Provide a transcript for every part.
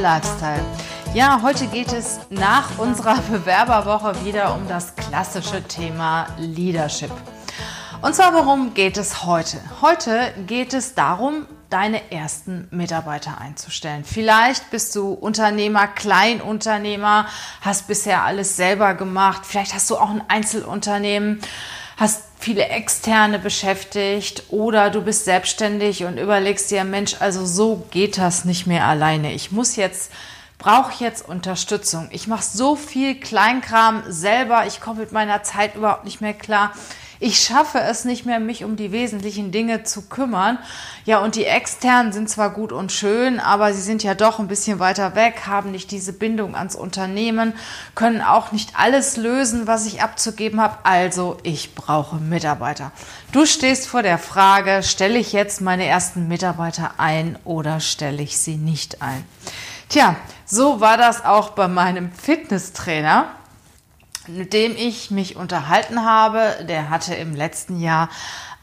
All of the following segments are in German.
Lifestyle. Ja, heute geht es nach unserer Bewerberwoche wieder um das klassische Thema Leadership. Und zwar, worum geht es heute? Heute geht es darum, deine ersten Mitarbeiter einzustellen. Vielleicht bist du Unternehmer, Kleinunternehmer, hast bisher alles selber gemacht. Vielleicht hast du auch ein Einzelunternehmen, hast viele Externe beschäftigt oder du bist selbstständig und überlegst dir, Mensch, also so geht das nicht mehr alleine. Ich muss jetzt brauche jetzt Unterstützung. Ich mache so viel Kleinkram selber, ich komme mit meiner Zeit überhaupt nicht mehr klar ich schaffe es nicht mehr, mich um die wesentlichen Dinge zu kümmern. Ja, und die externen sind zwar gut und schön, aber sie sind ja doch ein bisschen weiter weg, haben nicht diese Bindung ans Unternehmen, können auch nicht alles lösen, was ich abzugeben habe. Also ich brauche Mitarbeiter. Du stehst vor der Frage, stelle ich jetzt meine ersten Mitarbeiter ein oder stelle ich sie nicht ein? Tja, so war das auch bei meinem Fitnesstrainer mit dem ich mich unterhalten habe, der hatte im letzten Jahr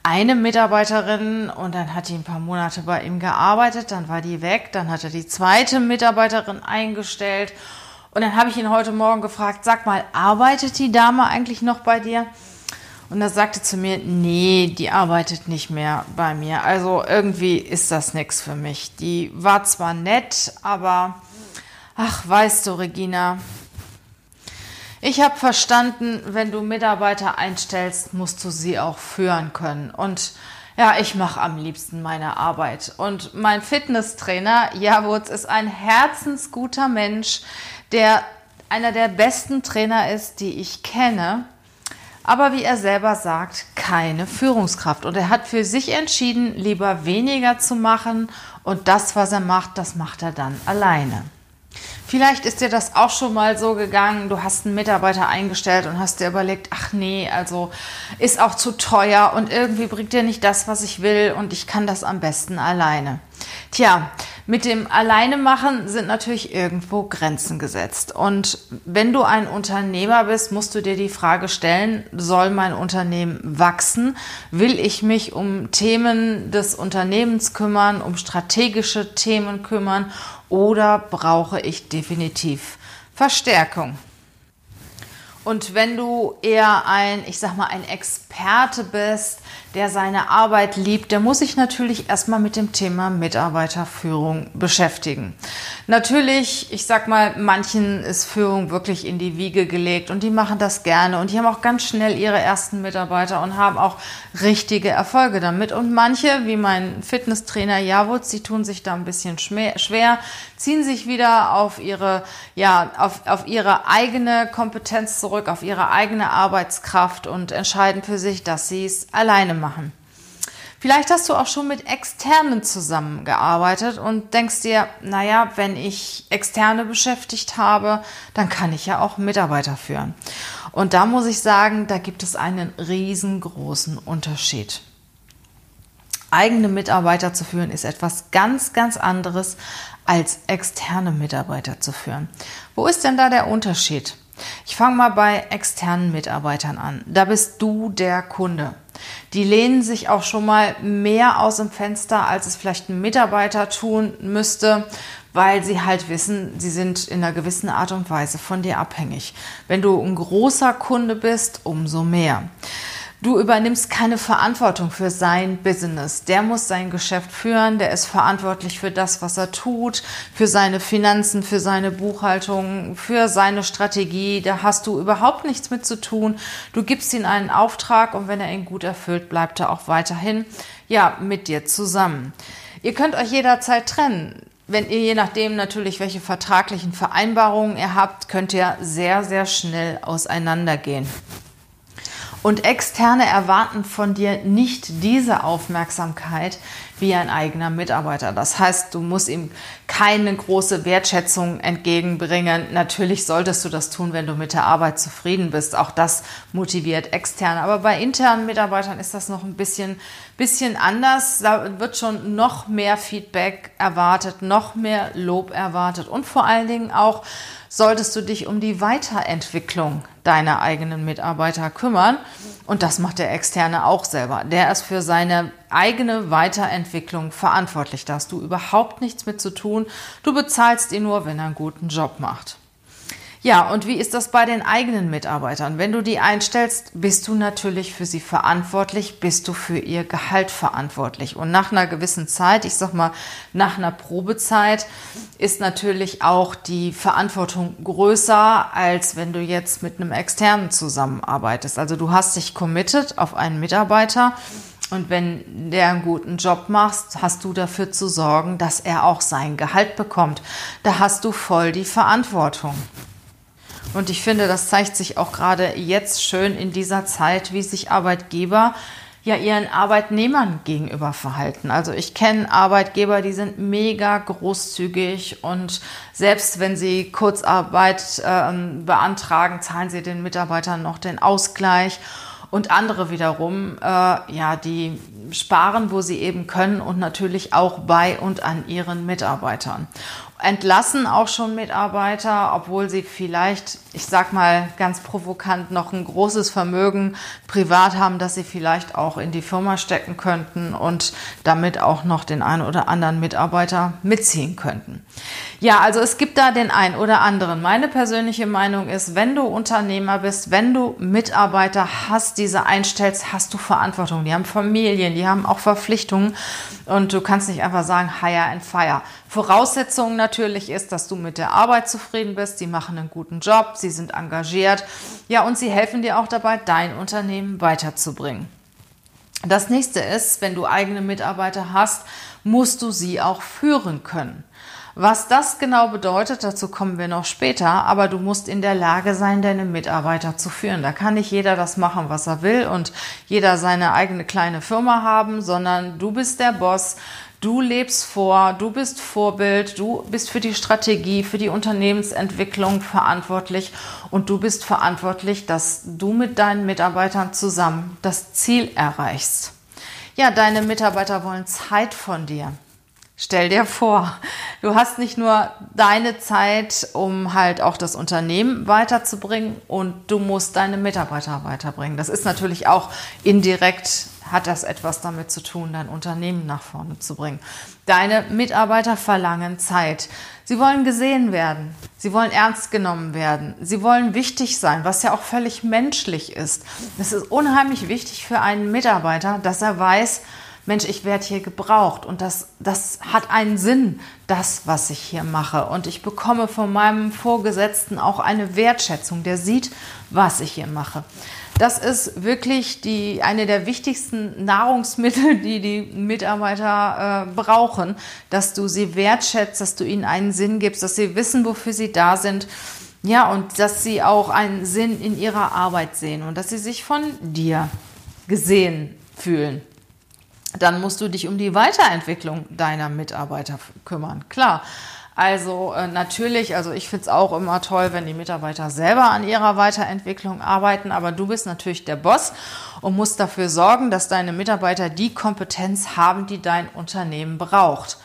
eine Mitarbeiterin und dann hat die ein paar Monate bei ihm gearbeitet, dann war die weg, dann hat er die zweite Mitarbeiterin eingestellt und dann habe ich ihn heute Morgen gefragt, sag mal, arbeitet die Dame eigentlich noch bei dir? Und er sagte zu mir, nee, die arbeitet nicht mehr bei mir. Also irgendwie ist das nichts für mich. Die war zwar nett, aber ach, weißt du, Regina, ich habe verstanden, wenn du Mitarbeiter einstellst, musst du sie auch führen können. Und ja, ich mache am liebsten meine Arbeit. Und mein Fitnesstrainer Javutz ist ein herzensguter Mensch, der einer der besten Trainer ist, die ich kenne. Aber wie er selber sagt, keine Führungskraft. Und er hat für sich entschieden, lieber weniger zu machen. Und das, was er macht, das macht er dann alleine. Vielleicht ist dir das auch schon mal so gegangen, du hast einen Mitarbeiter eingestellt und hast dir überlegt, ach nee, also ist auch zu teuer und irgendwie bringt dir nicht das, was ich will und ich kann das am besten alleine. Tja, mit dem Alleine machen sind natürlich irgendwo Grenzen gesetzt. Und wenn du ein Unternehmer bist, musst du dir die Frage stellen, soll mein Unternehmen wachsen? Will ich mich um Themen des Unternehmens kümmern, um strategische Themen kümmern oder brauche ich definitiv Verstärkung? Und wenn du eher ein, ich sag mal, ein Experte bist, der seine Arbeit liebt, der muss sich natürlich erstmal mit dem Thema Mitarbeiterführung beschäftigen. Natürlich, ich sag mal, manchen ist Führung wirklich in die Wiege gelegt und die machen das gerne und die haben auch ganz schnell ihre ersten Mitarbeiter und haben auch richtige Erfolge damit. Und manche, wie mein Fitnesstrainer Javutz, die tun sich da ein bisschen schwer, ziehen sich wieder auf ihre, ja, auf, auf ihre eigene Kompetenz zurück, auf ihre eigene Arbeitskraft und entscheiden für sich, dass sie es alleine machen machen. Vielleicht hast du auch schon mit Externen zusammengearbeitet und denkst dir, naja, wenn ich Externe beschäftigt habe, dann kann ich ja auch Mitarbeiter führen. Und da muss ich sagen, da gibt es einen riesengroßen Unterschied. Eigene Mitarbeiter zu führen ist etwas ganz, ganz anderes als externe Mitarbeiter zu führen. Wo ist denn da der Unterschied? Ich fange mal bei externen Mitarbeitern an. Da bist du der Kunde. Die lehnen sich auch schon mal mehr aus dem Fenster, als es vielleicht ein Mitarbeiter tun müsste, weil sie halt wissen, sie sind in einer gewissen Art und Weise von dir abhängig. Wenn du ein großer Kunde bist, umso mehr. Du übernimmst keine Verantwortung für sein Business. Der muss sein Geschäft führen, der ist verantwortlich für das, was er tut, für seine Finanzen, für seine Buchhaltung, für seine Strategie. Da hast du überhaupt nichts mit zu tun. Du gibst ihm einen Auftrag und wenn er ihn gut erfüllt, bleibt er auch weiterhin ja mit dir zusammen. Ihr könnt euch jederzeit trennen. Wenn ihr je nachdem natürlich, welche vertraglichen Vereinbarungen ihr habt, könnt ihr sehr, sehr schnell auseinandergehen. Und Externe erwarten von dir nicht diese Aufmerksamkeit wie ein eigener Mitarbeiter. Das heißt, du musst ihm keine große Wertschätzung entgegenbringen. Natürlich solltest du das tun, wenn du mit der Arbeit zufrieden bist. Auch das motiviert externe. Aber bei internen Mitarbeitern ist das noch ein bisschen, bisschen anders. Da wird schon noch mehr Feedback erwartet, noch mehr Lob erwartet und vor allen Dingen auch solltest du dich um die Weiterentwicklung deiner eigenen Mitarbeiter kümmern. Und das macht der Externe auch selber. Der ist für seine eigene Weiterentwicklung verantwortlich. Da hast du überhaupt nichts mit zu tun. Du bezahlst ihn nur, wenn er einen guten Job macht. Ja, und wie ist das bei den eigenen Mitarbeitern? Wenn du die einstellst, bist du natürlich für sie verantwortlich, bist du für ihr Gehalt verantwortlich. Und nach einer gewissen Zeit, ich sag mal, nach einer Probezeit, ist natürlich auch die Verantwortung größer, als wenn du jetzt mit einem externen zusammenarbeitest. Also du hast dich committed auf einen Mitarbeiter. Und wenn der einen guten Job macht, hast du dafür zu sorgen, dass er auch sein Gehalt bekommt. Da hast du voll die Verantwortung. Und ich finde, das zeigt sich auch gerade jetzt schön in dieser Zeit, wie sich Arbeitgeber ja ihren Arbeitnehmern gegenüber verhalten. Also ich kenne Arbeitgeber, die sind mega großzügig und selbst wenn sie Kurzarbeit äh, beantragen, zahlen sie den Mitarbeitern noch den Ausgleich. Und andere wiederum, äh, ja, die sparen, wo sie eben können und natürlich auch bei und an ihren Mitarbeitern entlassen auch schon Mitarbeiter, obwohl sie vielleicht, ich sag mal ganz provokant, noch ein großes Vermögen privat haben, das sie vielleicht auch in die Firma stecken könnten und damit auch noch den einen oder anderen Mitarbeiter mitziehen könnten. Ja, also es gibt da den einen oder anderen. Meine persönliche Meinung ist, wenn du Unternehmer bist, wenn du Mitarbeiter hast, diese einstellst, hast du Verantwortung. Die haben Familien, die haben auch Verpflichtungen und du kannst nicht einfach sagen, hire and fire. Voraussetzung natürlich ist, dass du mit der Arbeit zufrieden bist. Sie machen einen guten Job, sie sind engagiert. Ja, und sie helfen dir auch dabei, dein Unternehmen weiterzubringen. Das nächste ist, wenn du eigene Mitarbeiter hast, musst du sie auch führen können. Was das genau bedeutet, dazu kommen wir noch später, aber du musst in der Lage sein, deine Mitarbeiter zu führen. Da kann nicht jeder das machen, was er will und jeder seine eigene kleine Firma haben, sondern du bist der Boss. Du lebst vor, du bist Vorbild, du bist für die Strategie, für die Unternehmensentwicklung verantwortlich und du bist verantwortlich, dass du mit deinen Mitarbeitern zusammen das Ziel erreichst. Ja, deine Mitarbeiter wollen Zeit von dir. Stell dir vor, du hast nicht nur deine Zeit, um halt auch das Unternehmen weiterzubringen und du musst deine Mitarbeiter weiterbringen. Das ist natürlich auch indirekt, hat das etwas damit zu tun, dein Unternehmen nach vorne zu bringen. Deine Mitarbeiter verlangen Zeit. Sie wollen gesehen werden. Sie wollen ernst genommen werden. Sie wollen wichtig sein, was ja auch völlig menschlich ist. Es ist unheimlich wichtig für einen Mitarbeiter, dass er weiß, Mensch, ich werde hier gebraucht und das, das hat einen Sinn, das, was ich hier mache. Und ich bekomme von meinem Vorgesetzten auch eine Wertschätzung, der sieht, was ich hier mache. Das ist wirklich die, eine der wichtigsten Nahrungsmittel, die die Mitarbeiter äh, brauchen, dass du sie wertschätzt, dass du ihnen einen Sinn gibst, dass sie wissen, wofür sie da sind. Ja, und dass sie auch einen Sinn in ihrer Arbeit sehen und dass sie sich von dir gesehen fühlen dann musst du dich um die Weiterentwicklung deiner Mitarbeiter kümmern. Klar. Also äh, natürlich, also ich finde es auch immer toll, wenn die Mitarbeiter selber an ihrer Weiterentwicklung arbeiten, aber du bist natürlich der Boss und musst dafür sorgen, dass deine Mitarbeiter die Kompetenz haben, die dein Unternehmen braucht.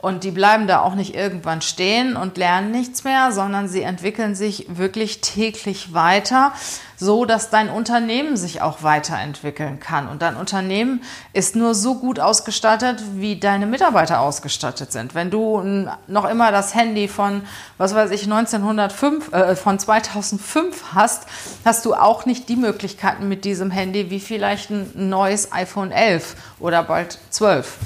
Und die bleiben da auch nicht irgendwann stehen und lernen nichts mehr, sondern sie entwickeln sich wirklich täglich weiter, so dass dein Unternehmen sich auch weiterentwickeln kann. Und dein Unternehmen ist nur so gut ausgestattet, wie deine Mitarbeiter ausgestattet sind. Wenn du noch immer das Handy von, was weiß ich, 1905, äh, von 2005 hast, hast du auch nicht die Möglichkeiten mit diesem Handy wie vielleicht ein neues iPhone 11 oder bald 12.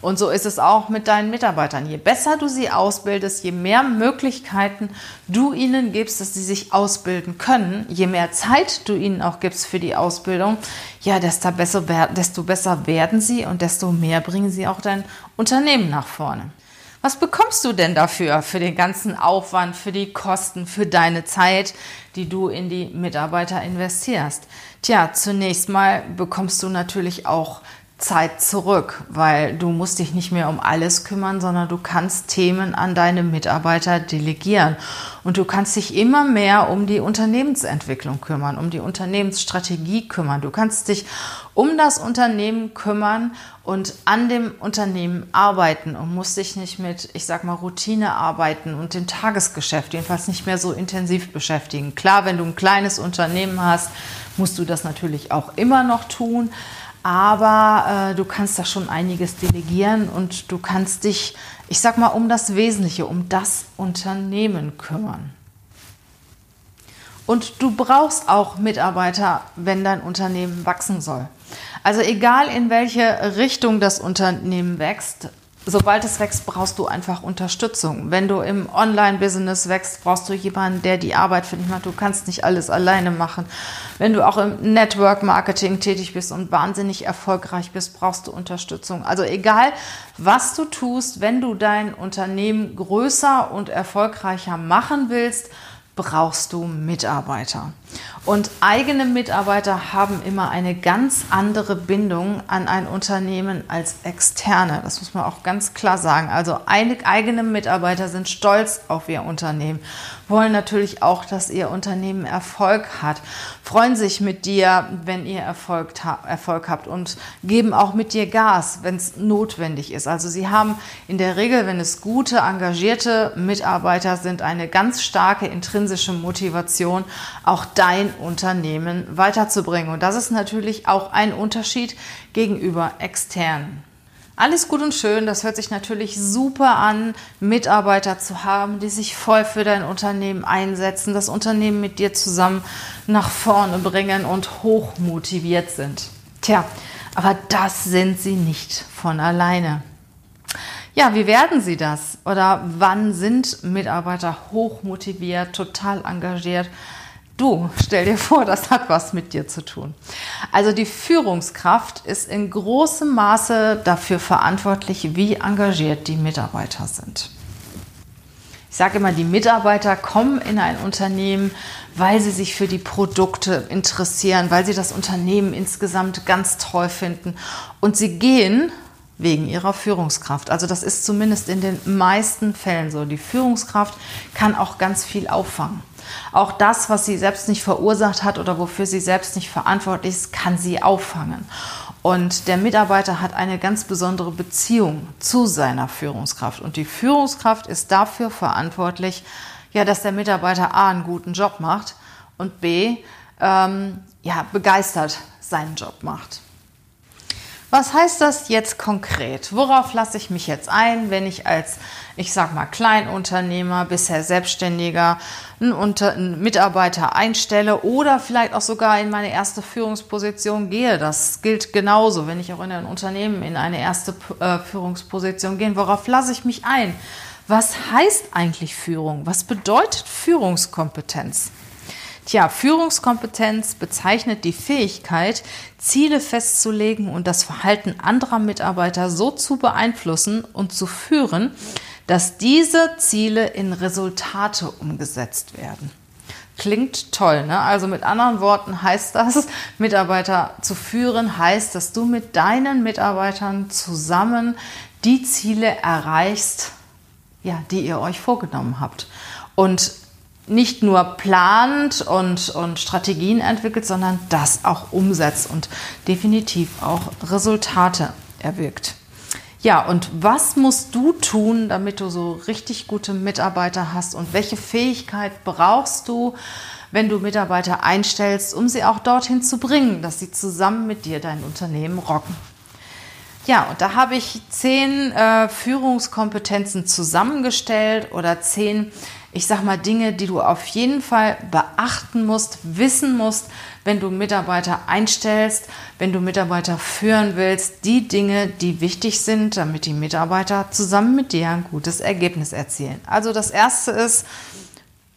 Und so ist es auch mit deinen Mitarbeitern. Je besser du sie ausbildest, je mehr Möglichkeiten du ihnen gibst, dass sie sich ausbilden können, je mehr Zeit du ihnen auch gibst für die Ausbildung, ja, desto besser, desto besser werden sie und desto mehr bringen sie auch dein Unternehmen nach vorne. Was bekommst du denn dafür, für den ganzen Aufwand, für die Kosten, für deine Zeit, die du in die Mitarbeiter investierst? Tja, zunächst mal bekommst du natürlich auch Zeit zurück, weil du musst dich nicht mehr um alles kümmern, sondern du kannst Themen an deine Mitarbeiter delegieren und du kannst dich immer mehr um die Unternehmensentwicklung kümmern, um die Unternehmensstrategie kümmern. Du kannst dich um das Unternehmen kümmern und an dem Unternehmen arbeiten und musst dich nicht mit, ich sag mal, Routine arbeiten und dem Tagesgeschäft jedenfalls nicht mehr so intensiv beschäftigen. Klar, wenn du ein kleines Unternehmen hast, musst du das natürlich auch immer noch tun aber äh, du kannst da schon einiges delegieren und du kannst dich, ich sag mal, um das Wesentliche, um das Unternehmen kümmern. Und du brauchst auch Mitarbeiter, wenn dein Unternehmen wachsen soll. Also egal in welche Richtung das Unternehmen wächst, sobald es wächst, brauchst du einfach Unterstützung. Wenn du im Online-Business wächst, brauchst du jemanden, der die Arbeit für dich macht. Du kannst nicht alles alleine machen. Wenn du auch im Network-Marketing tätig bist und wahnsinnig erfolgreich bist, brauchst du Unterstützung. Also egal, was du tust, wenn du dein Unternehmen größer und erfolgreicher machen willst, brauchst du Mitarbeiter. Und eigene Mitarbeiter haben immer eine ganz andere Bindung an ein Unternehmen als externe. Das muss man auch ganz klar sagen. Also eigene Mitarbeiter sind stolz auf ihr Unternehmen, wollen natürlich auch, dass ihr Unternehmen Erfolg hat, freuen sich mit dir, wenn ihr Erfolg, Erfolg habt und geben auch mit dir Gas, wenn es notwendig ist. Also sie haben in der Regel, wenn es gute, engagierte Mitarbeiter sind, eine ganz starke intrinsische Motivation, auch dein Unternehmen weiterzubringen. Und das ist natürlich auch ein Unterschied gegenüber externen. Alles gut und schön, das hört sich natürlich super an, Mitarbeiter zu haben, die sich voll für dein Unternehmen einsetzen, das Unternehmen mit dir zusammen nach vorne bringen und hoch motiviert sind. Tja, aber das sind sie nicht von alleine. Ja, wie werden sie das? Oder wann sind Mitarbeiter hoch motiviert, total engagiert? Du, stell dir vor, das hat was mit dir zu tun. Also die Führungskraft ist in großem Maße dafür verantwortlich, wie engagiert die Mitarbeiter sind. Ich sage immer, die Mitarbeiter kommen in ein Unternehmen, weil sie sich für die Produkte interessieren, weil sie das Unternehmen insgesamt ganz toll finden. Und sie gehen wegen ihrer Führungskraft. Also das ist zumindest in den meisten Fällen so. Die Führungskraft kann auch ganz viel auffangen. Auch das, was sie selbst nicht verursacht hat oder wofür sie selbst nicht verantwortlich ist, kann sie auffangen. Und der Mitarbeiter hat eine ganz besondere Beziehung zu seiner Führungskraft. Und die Führungskraft ist dafür verantwortlich, ja, dass der Mitarbeiter A einen guten Job macht und B ähm, ja, begeistert seinen Job macht. Was heißt das jetzt konkret? Worauf lasse ich mich jetzt ein, wenn ich als, ich sag mal, Kleinunternehmer, bisher Selbstständiger, einen, Unter einen Mitarbeiter einstelle oder vielleicht auch sogar in meine erste Führungsposition gehe? Das gilt genauso, wenn ich auch in ein Unternehmen in eine erste äh, Führungsposition gehe. Worauf lasse ich mich ein? Was heißt eigentlich Führung? Was bedeutet Führungskompetenz? Tja, Führungskompetenz bezeichnet die Fähigkeit, Ziele festzulegen und das Verhalten anderer Mitarbeiter so zu beeinflussen und zu führen, dass diese Ziele in Resultate umgesetzt werden. Klingt toll, ne? Also mit anderen Worten heißt das, Mitarbeiter zu führen, heißt, dass du mit deinen Mitarbeitern zusammen die Ziele erreichst, ja, die ihr euch vorgenommen habt. Und nicht nur plant und, und Strategien entwickelt, sondern das auch umsetzt und definitiv auch Resultate erwirkt. Ja, und was musst du tun, damit du so richtig gute Mitarbeiter hast und welche Fähigkeit brauchst du, wenn du Mitarbeiter einstellst, um sie auch dorthin zu bringen, dass sie zusammen mit dir dein Unternehmen rocken? Ja, und da habe ich zehn äh, Führungskompetenzen zusammengestellt oder zehn ich sag mal, Dinge, die du auf jeden Fall beachten musst, wissen musst, wenn du Mitarbeiter einstellst, wenn du Mitarbeiter führen willst, die Dinge, die wichtig sind, damit die Mitarbeiter zusammen mit dir ein gutes Ergebnis erzielen. Also das erste ist,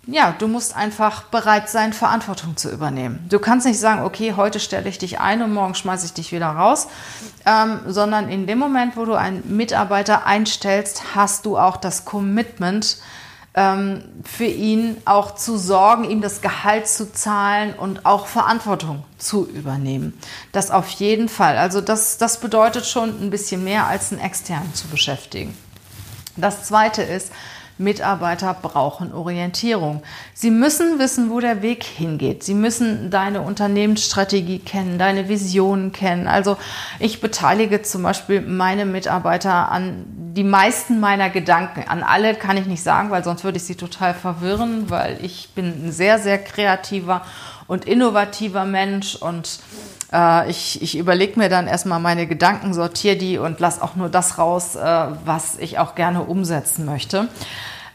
ja, du musst einfach bereit sein, Verantwortung zu übernehmen. Du kannst nicht sagen, okay, heute stelle ich dich ein und morgen schmeiße ich dich wieder raus, ähm, sondern in dem Moment, wo du einen Mitarbeiter einstellst, hast du auch das Commitment, für ihn auch zu sorgen, ihm das Gehalt zu zahlen und auch Verantwortung zu übernehmen. Das auf jeden Fall. Also das, das bedeutet schon ein bisschen mehr als einen externen zu beschäftigen. Das Zweite ist, Mitarbeiter brauchen Orientierung. Sie müssen wissen, wo der Weg hingeht. Sie müssen deine Unternehmensstrategie kennen, deine Visionen kennen. Also ich beteilige zum Beispiel meine Mitarbeiter an die meisten meiner Gedanken. An alle kann ich nicht sagen, weil sonst würde ich sie total verwirren, weil ich bin ein sehr, sehr kreativer und innovativer Mensch und äh, ich, ich überlege mir dann erstmal meine Gedanken, sortiere die und lasse auch nur das raus, äh, was ich auch gerne umsetzen möchte.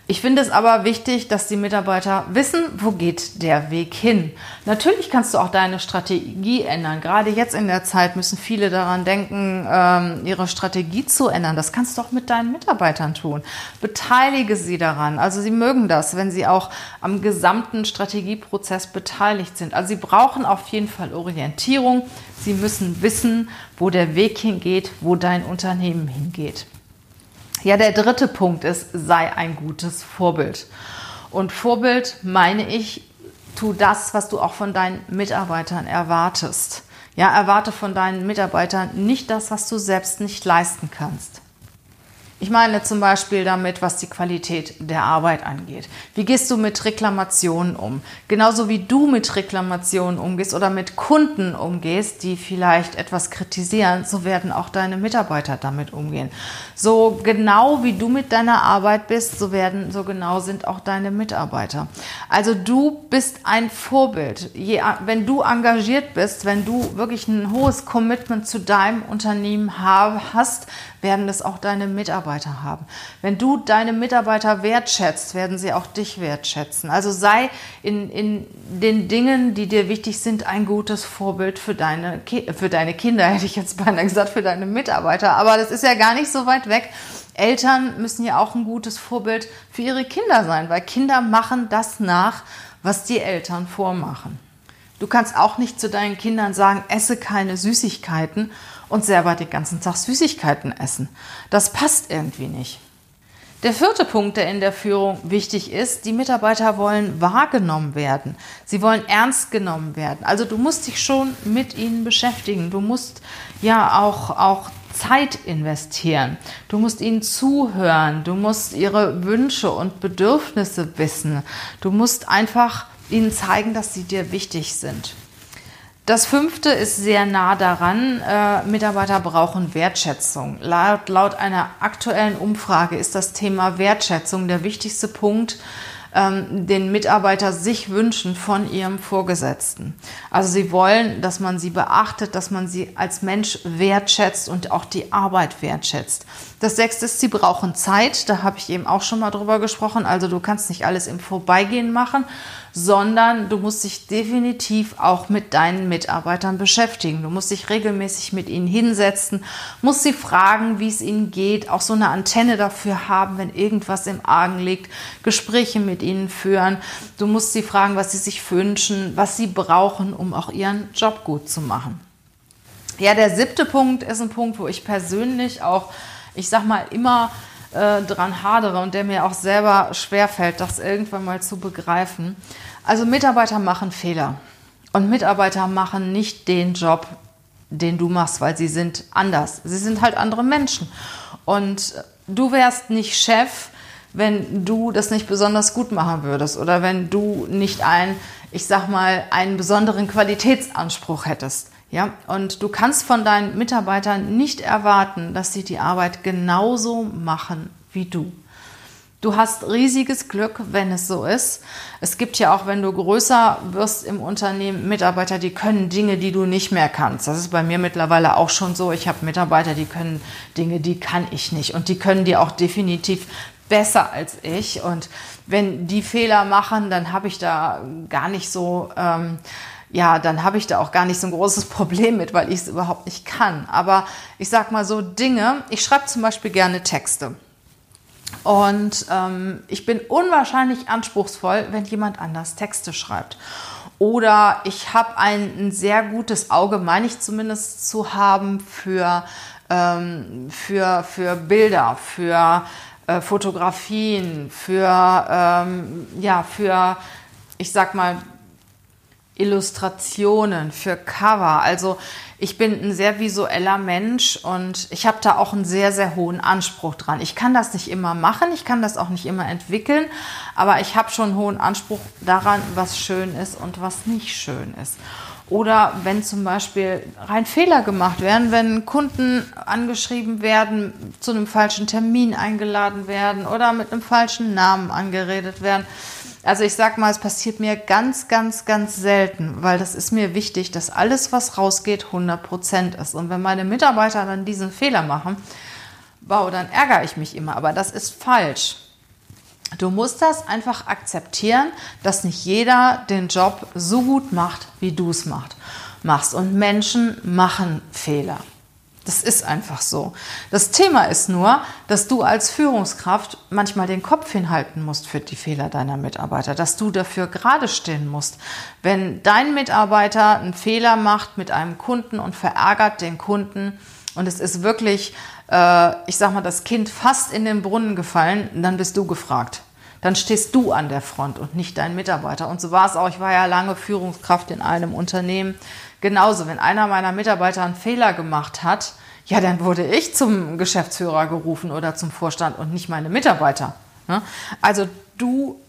Ich finde es aber wichtig, dass die Mitarbeiter wissen, wo geht der Weg hin. Natürlich kannst du auch deine Strategie ändern. Gerade jetzt in der Zeit müssen viele daran denken, ähm, ihre Strategie zu ändern. Das kannst du auch mit deinen Mitarbeitern tun. Beteilige sie daran. Also sie mögen das, wenn sie auch am gesamten Strategieprozess beteiligt sind. Also sie brauchen auf jeden Fall Orientierung. Sie müssen wissen, wo der Weg hingeht, wo dein Unternehmen hingeht. Ja, der dritte Punkt ist, sei ein gutes Vorbild. Und Vorbild meine ich, tu das, was du auch von deinen Mitarbeitern erwartest. Ja, erwarte von deinen Mitarbeitern nicht das, was du selbst nicht leisten kannst. Ich meine zum Beispiel damit, was die Qualität der Arbeit angeht. Wie gehst du mit Reklamationen um? Genauso wie du mit Reklamationen umgehst oder mit Kunden umgehst, die vielleicht etwas kritisieren, so werden auch deine Mitarbeiter damit umgehen. So genau wie du mit deiner Arbeit bist, so werden, so genau sind auch deine Mitarbeiter. Also du bist ein Vorbild. Je, wenn du engagiert bist, wenn du wirklich ein hohes Commitment zu deinem Unternehmen hast, werden es auch deine Mitarbeiter haben. Wenn du deine Mitarbeiter wertschätzt, werden sie auch dich wertschätzen. Also sei in, in den Dingen, die dir wichtig sind, ein gutes Vorbild für deine, für deine Kinder, hätte ich jetzt beinahe gesagt, für deine Mitarbeiter. Aber das ist ja gar nicht so weit weg. Eltern müssen ja auch ein gutes Vorbild für ihre Kinder sein, weil Kinder machen das nach, was die Eltern vormachen. Du kannst auch nicht zu deinen Kindern sagen, esse keine Süßigkeiten und selber den ganzen Tag Süßigkeiten essen. Das passt irgendwie nicht. Der vierte Punkt, der in der Führung wichtig ist, die Mitarbeiter wollen wahrgenommen werden. Sie wollen ernst genommen werden. Also du musst dich schon mit ihnen beschäftigen. Du musst ja auch, auch Zeit investieren. Du musst ihnen zuhören. Du musst ihre Wünsche und Bedürfnisse wissen. Du musst einfach ihnen zeigen, dass sie dir wichtig sind. Das fünfte ist sehr nah daran. Äh, Mitarbeiter brauchen Wertschätzung. Laut, laut einer aktuellen Umfrage ist das Thema Wertschätzung der wichtigste Punkt, ähm, den Mitarbeiter sich wünschen von ihrem Vorgesetzten. Also sie wollen, dass man sie beachtet, dass man sie als Mensch wertschätzt und auch die Arbeit wertschätzt. Das sechste ist, sie brauchen Zeit. Da habe ich eben auch schon mal drüber gesprochen. Also du kannst nicht alles im Vorbeigehen machen, sondern du musst dich definitiv auch mit deinen Mitarbeitern beschäftigen. Du musst dich regelmäßig mit ihnen hinsetzen, musst sie fragen, wie es ihnen geht, auch so eine Antenne dafür haben, wenn irgendwas im Argen liegt, Gespräche mit ihnen führen. Du musst sie fragen, was sie sich wünschen, was sie brauchen, um auch ihren Job gut zu machen. Ja, der siebte Punkt ist ein Punkt, wo ich persönlich auch, ich sag mal, immer äh, dran hadere und der mir auch selber schwerfällt, das irgendwann mal zu begreifen. Also Mitarbeiter machen Fehler und Mitarbeiter machen nicht den Job, den du machst, weil sie sind anders. Sie sind halt andere Menschen. Und du wärst nicht Chef, wenn du das nicht besonders gut machen würdest oder wenn du nicht ein, ich sag mal, einen besonderen Qualitätsanspruch hättest. Ja, und du kannst von deinen Mitarbeitern nicht erwarten, dass sie die Arbeit genauso machen wie du. Du hast riesiges Glück, wenn es so ist. Es gibt ja auch, wenn du größer wirst im Unternehmen, Mitarbeiter, die können Dinge, die du nicht mehr kannst. Das ist bei mir mittlerweile auch schon so. Ich habe Mitarbeiter, die können Dinge, die kann ich nicht. Und die können die auch definitiv besser als ich. Und wenn die Fehler machen, dann habe ich da gar nicht so, ähm, ja, dann habe ich da auch gar nicht so ein großes Problem mit, weil ich es überhaupt nicht kann. Aber ich sag mal so Dinge, ich schreibe zum Beispiel gerne Texte. Und ähm, ich bin unwahrscheinlich anspruchsvoll, wenn jemand anders Texte schreibt. Oder ich habe ein, ein, sehr gutes Auge, meine ich zumindest zu haben, für, ähm, für, für Bilder, für äh, Fotografien, für, ähm, ja, für, ich sag mal, Illustrationen, für Cover. Also ich bin ein sehr visueller Mensch und ich habe da auch einen sehr, sehr hohen Anspruch dran. Ich kann das nicht immer machen, ich kann das auch nicht immer entwickeln, aber ich habe schon einen hohen Anspruch daran, was schön ist und was nicht schön ist. Oder wenn zum Beispiel rein Fehler gemacht werden, wenn Kunden angeschrieben werden, zu einem falschen Termin eingeladen werden oder mit einem falschen Namen angeredet werden. Also ich sag mal, es passiert mir ganz, ganz, ganz selten, weil das ist mir wichtig, dass alles, was rausgeht, 100% ist. Und wenn meine Mitarbeiter dann diesen Fehler machen, wow, dann ärgere ich mich immer. Aber das ist falsch. Du musst das einfach akzeptieren, dass nicht jeder den Job so gut macht, wie du es machst. Und Menschen machen Fehler. Das ist einfach so. Das Thema ist nur, dass du als Führungskraft manchmal den Kopf hinhalten musst für die Fehler deiner Mitarbeiter, dass du dafür gerade stehen musst. Wenn dein Mitarbeiter einen Fehler macht mit einem Kunden und verärgert den Kunden und es ist wirklich äh, ich sag mal, das Kind fast in den Brunnen gefallen, dann bist du gefragt. Dann stehst du an der Front und nicht dein Mitarbeiter. Und so war es auch. Ich war ja lange Führungskraft in einem Unternehmen. Genauso, wenn einer meiner Mitarbeiter einen Fehler gemacht hat, ja, dann wurde ich zum Geschäftsführer gerufen oder zum Vorstand und nicht meine Mitarbeiter. Ne? Also du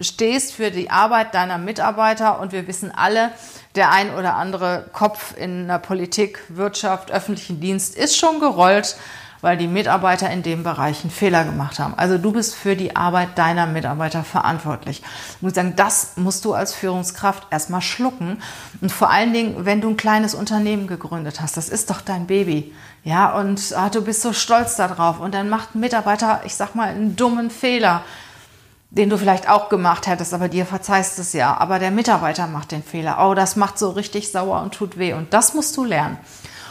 stehst für die Arbeit deiner Mitarbeiter und wir wissen alle, der ein oder andere Kopf in der Politik, Wirtschaft, öffentlichen Dienst ist schon gerollt, weil die Mitarbeiter in dem Bereich einen Fehler gemacht haben. Also du bist für die Arbeit deiner Mitarbeiter verantwortlich. Ich muss sagen, das musst du als Führungskraft erstmal schlucken. Und vor allen Dingen, wenn du ein kleines Unternehmen gegründet hast, das ist doch dein Baby. Ja, und ah, du bist so stolz darauf. Und dann macht ein Mitarbeiter, ich sag mal, einen dummen Fehler den du vielleicht auch gemacht hättest, aber dir verzeihst es ja. Aber der Mitarbeiter macht den Fehler. Oh, das macht so richtig sauer und tut weh. Und das musst du lernen.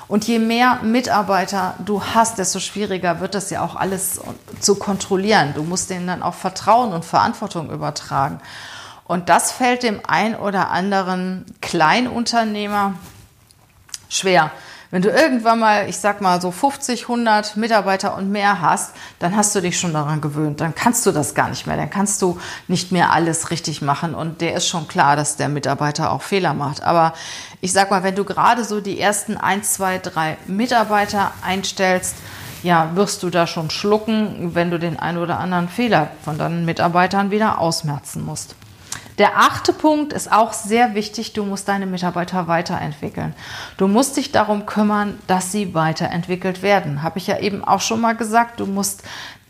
Und je mehr Mitarbeiter du hast, desto schwieriger wird es ja auch alles zu kontrollieren. Du musst denen dann auch Vertrauen und Verantwortung übertragen. Und das fällt dem ein oder anderen Kleinunternehmer schwer. Wenn du irgendwann mal, ich sag mal so 50, 100 Mitarbeiter und mehr hast, dann hast du dich schon daran gewöhnt. Dann kannst du das gar nicht mehr. Dann kannst du nicht mehr alles richtig machen. Und der ist schon klar, dass der Mitarbeiter auch Fehler macht. Aber ich sag mal, wenn du gerade so die ersten ein, zwei, drei Mitarbeiter einstellst, ja, wirst du da schon schlucken, wenn du den einen oder anderen Fehler von deinen Mitarbeitern wieder ausmerzen musst. Der achte Punkt ist auch sehr wichtig. Du musst deine Mitarbeiter weiterentwickeln. Du musst dich darum kümmern, dass sie weiterentwickelt werden. Habe ich ja eben auch schon mal gesagt. Du musst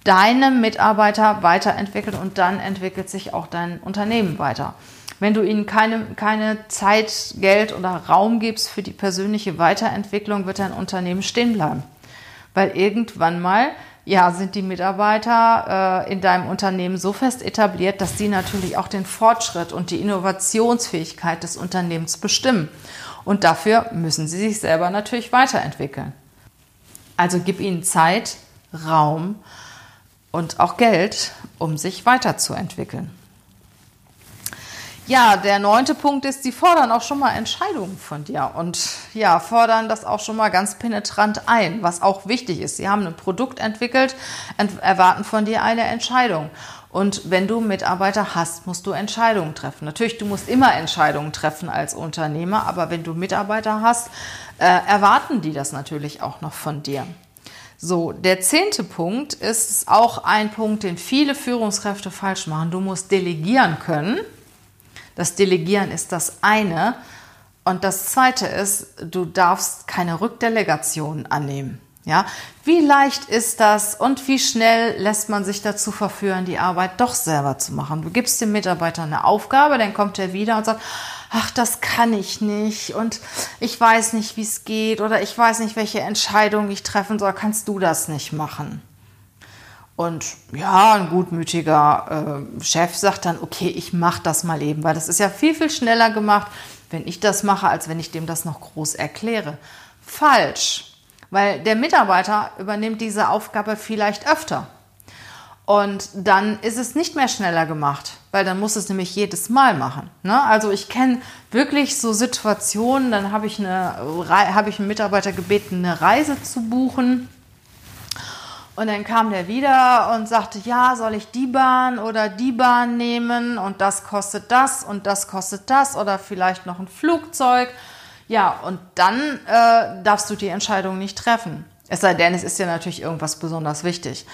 deine Mitarbeiter weiterentwickeln und dann entwickelt sich auch dein Unternehmen weiter. Wenn du ihnen keine, keine Zeit, Geld oder Raum gibst für die persönliche Weiterentwicklung, wird dein Unternehmen stehen bleiben. Weil irgendwann mal ja, sind die Mitarbeiter äh, in deinem Unternehmen so fest etabliert, dass sie natürlich auch den Fortschritt und die Innovationsfähigkeit des Unternehmens bestimmen. Und dafür müssen sie sich selber natürlich weiterentwickeln. Also gib ihnen Zeit, Raum und auch Geld, um sich weiterzuentwickeln. Ja, der neunte Punkt ist, sie fordern auch schon mal Entscheidungen von dir und ja, fordern das auch schon mal ganz penetrant ein, was auch wichtig ist. Sie haben ein Produkt entwickelt, erwarten von dir eine Entscheidung. Und wenn du Mitarbeiter hast, musst du Entscheidungen treffen. Natürlich, du musst immer Entscheidungen treffen als Unternehmer, aber wenn du Mitarbeiter hast, äh, erwarten die das natürlich auch noch von dir. So, der zehnte Punkt ist auch ein Punkt, den viele Führungskräfte falsch machen. Du musst delegieren können. Das Delegieren ist das eine. Und das zweite ist, du darfst keine Rückdelegation annehmen. Ja, wie leicht ist das und wie schnell lässt man sich dazu verführen, die Arbeit doch selber zu machen? Du gibst dem Mitarbeiter eine Aufgabe, dann kommt er wieder und sagt, ach, das kann ich nicht und ich weiß nicht, wie es geht oder ich weiß nicht, welche Entscheidung ich treffen soll. Kannst du das nicht machen? Und ja, ein gutmütiger äh, Chef sagt dann, okay, ich mache das mal eben, weil das ist ja viel, viel schneller gemacht, wenn ich das mache, als wenn ich dem das noch groß erkläre. Falsch, weil der Mitarbeiter übernimmt diese Aufgabe vielleicht öfter. Und dann ist es nicht mehr schneller gemacht, weil dann muss es nämlich jedes Mal machen. Ne? Also ich kenne wirklich so Situationen, dann habe ich, hab ich einen Mitarbeiter gebeten, eine Reise zu buchen. Und dann kam der wieder und sagte, ja, soll ich die Bahn oder die Bahn nehmen und das kostet das und das kostet das oder vielleicht noch ein Flugzeug. Ja, und dann äh, darfst du die Entscheidung nicht treffen. Es sei denn, es ist dir natürlich irgendwas besonders wichtig.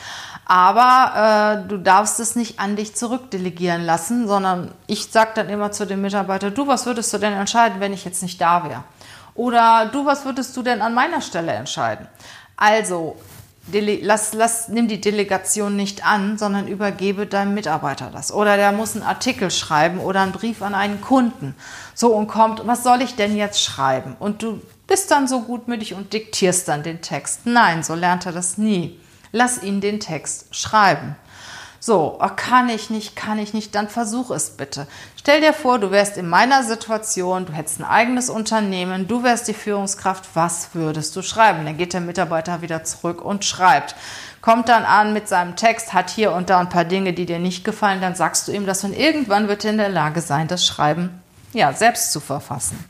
Aber äh, du darfst es nicht an dich zurückdelegieren lassen, sondern ich sage dann immer zu dem Mitarbeiter, du, was würdest du denn entscheiden, wenn ich jetzt nicht da wäre? Oder du, was würdest du denn an meiner Stelle entscheiden? Also lass, lass, nimm die Delegation nicht an, sondern übergebe deinem Mitarbeiter das. Oder der muss einen Artikel schreiben oder einen Brief an einen Kunden. So und kommt, was soll ich denn jetzt schreiben? Und du bist dann so gutmütig und diktierst dann den Text. Nein, so lernt er das nie. Lass ihn den Text schreiben. So, oh, kann ich nicht, kann ich nicht, dann versuch es bitte. Stell dir vor, du wärst in meiner Situation, du hättest ein eigenes Unternehmen, du wärst die Führungskraft, was würdest du schreiben? Dann geht der Mitarbeiter wieder zurück und schreibt. Kommt dann an mit seinem Text, hat hier und da ein paar Dinge, die dir nicht gefallen, dann sagst du ihm das und irgendwann wird er in der Lage sein, das Schreiben ja, selbst zu verfassen.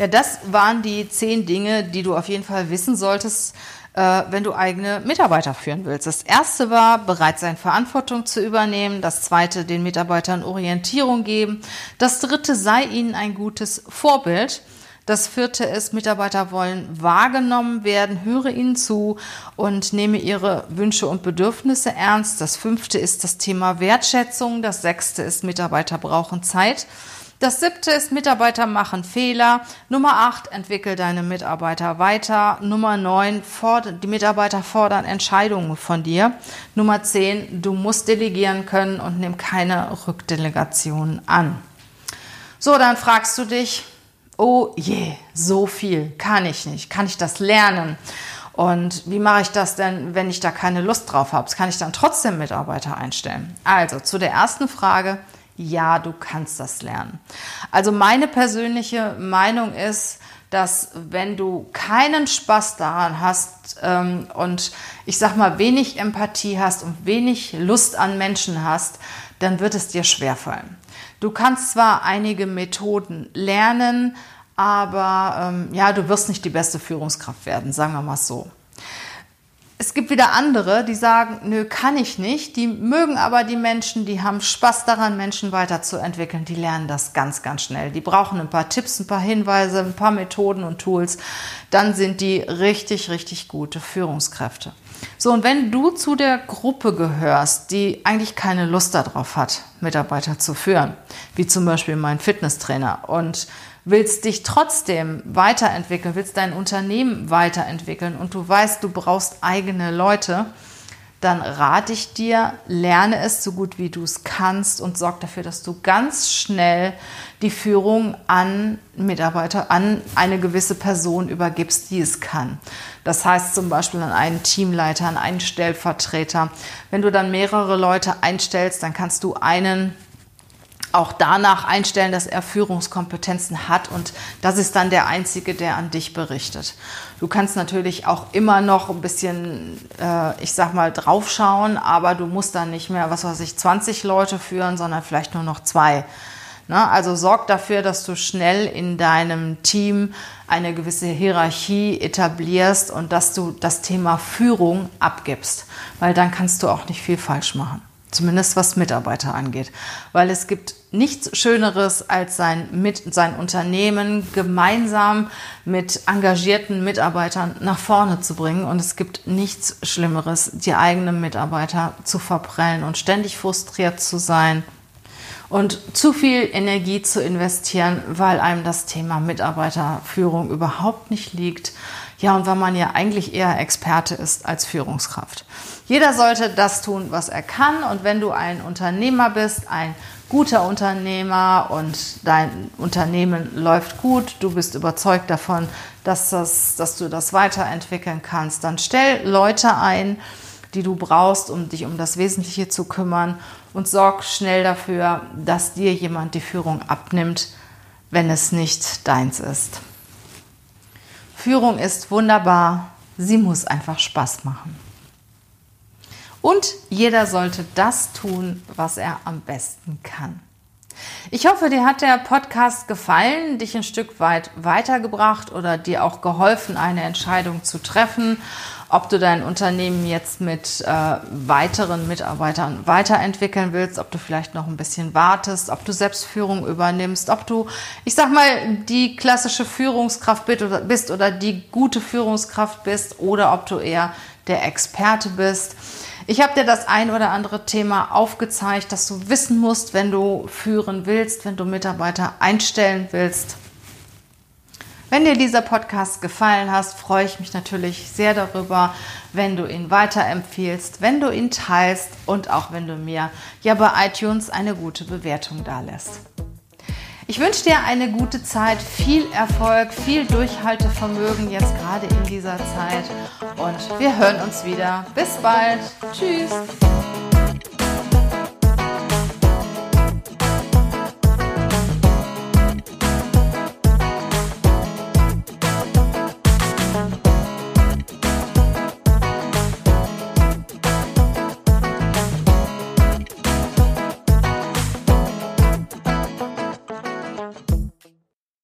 Ja, das waren die zehn Dinge, die du auf jeden Fall wissen solltest, äh, wenn du eigene Mitarbeiter führen willst. Das erste war, bereit sein, Verantwortung zu übernehmen. Das zweite, den Mitarbeitern Orientierung geben. Das dritte, sei ihnen ein gutes Vorbild. Das vierte ist, Mitarbeiter wollen wahrgenommen werden, höre ihnen zu und nehme ihre Wünsche und Bedürfnisse ernst. Das fünfte ist das Thema Wertschätzung. Das sechste ist, Mitarbeiter brauchen Zeit. Das siebte ist, Mitarbeiter machen Fehler. Nummer acht, entwickel deine Mitarbeiter weiter. Nummer neun, die Mitarbeiter fordern Entscheidungen von dir. Nummer zehn, du musst delegieren können und nimm keine Rückdelegationen an. So, dann fragst du dich, oh je, so viel kann ich nicht. Kann ich das lernen? Und wie mache ich das denn, wenn ich da keine Lust drauf habe? Kann ich dann trotzdem Mitarbeiter einstellen? Also zu der ersten Frage, ja, du kannst das lernen. Also meine persönliche Meinung ist, dass wenn du keinen Spaß daran hast ähm, und ich sag mal wenig Empathie hast und wenig Lust an Menschen hast, dann wird es dir schwerfallen. Du kannst zwar einige Methoden lernen, aber ähm, ja, du wirst nicht die beste Führungskraft werden, sagen wir mal so. Es gibt wieder andere, die sagen, nö, kann ich nicht. Die mögen aber die Menschen, die haben Spaß daran, Menschen weiterzuentwickeln. Die lernen das ganz, ganz schnell. Die brauchen ein paar Tipps, ein paar Hinweise, ein paar Methoden und Tools. Dann sind die richtig, richtig gute Führungskräfte. So, und wenn du zu der Gruppe gehörst, die eigentlich keine Lust darauf hat, Mitarbeiter zu führen, wie zum Beispiel mein Fitnesstrainer, und willst dich trotzdem weiterentwickeln, willst dein Unternehmen weiterentwickeln und du weißt, du brauchst eigene Leute, dann rate ich dir, lerne es so gut wie du es kannst und sorg dafür, dass du ganz schnell die Führung an Mitarbeiter, an eine gewisse Person übergibst, die es kann. Das heißt zum Beispiel an einen Teamleiter, an einen Stellvertreter. Wenn du dann mehrere Leute einstellst, dann kannst du einen auch danach einstellen, dass er Führungskompetenzen hat und das ist dann der Einzige, der an dich berichtet. Du kannst natürlich auch immer noch ein bisschen, äh, ich sag mal, draufschauen, aber du musst dann nicht mehr, was weiß ich, 20 Leute führen, sondern vielleicht nur noch zwei. Ne? Also sorg dafür, dass du schnell in deinem Team eine gewisse Hierarchie etablierst und dass du das Thema Führung abgibst, weil dann kannst du auch nicht viel falsch machen zumindest was Mitarbeiter angeht. Weil es gibt nichts Schöneres, als sein, mit, sein Unternehmen gemeinsam mit engagierten Mitarbeitern nach vorne zu bringen. Und es gibt nichts Schlimmeres, die eigenen Mitarbeiter zu verprellen und ständig frustriert zu sein und zu viel Energie zu investieren, weil einem das Thema Mitarbeiterführung überhaupt nicht liegt. Ja, und weil man ja eigentlich eher Experte ist als Führungskraft. Jeder sollte das tun, was er kann. Und wenn du ein Unternehmer bist, ein guter Unternehmer und dein Unternehmen läuft gut, du bist überzeugt davon, dass, das, dass du das weiterentwickeln kannst, dann stell Leute ein, die du brauchst, um dich um das Wesentliche zu kümmern und sorg schnell dafür, dass dir jemand die Führung abnimmt, wenn es nicht deins ist. Führung ist wunderbar, sie muss einfach Spaß machen. Und jeder sollte das tun, was er am besten kann. Ich hoffe, dir hat der Podcast gefallen, dich ein Stück weit weitergebracht oder dir auch geholfen, eine Entscheidung zu treffen, ob du dein Unternehmen jetzt mit äh, weiteren Mitarbeitern weiterentwickeln willst, ob du vielleicht noch ein bisschen wartest, ob du Selbstführung übernimmst, ob du, ich sag mal, die klassische Führungskraft bist oder, die gute Führungskraft bist oder ob du eher der Experte bist. Ich habe dir das ein oder andere Thema aufgezeigt, dass du wissen musst, wenn du führen willst, wenn du Mitarbeiter einstellen willst. Wenn dir dieser Podcast gefallen hat, freue ich mich natürlich sehr darüber, wenn du ihn weiterempfiehlst, wenn du ihn teilst und auch wenn du mir ja bei iTunes eine gute Bewertung dalässt. Ich wünsche dir eine gute Zeit, viel Erfolg, viel Durchhaltevermögen jetzt gerade in dieser Zeit und wir hören uns wieder. Bis bald. Tschüss.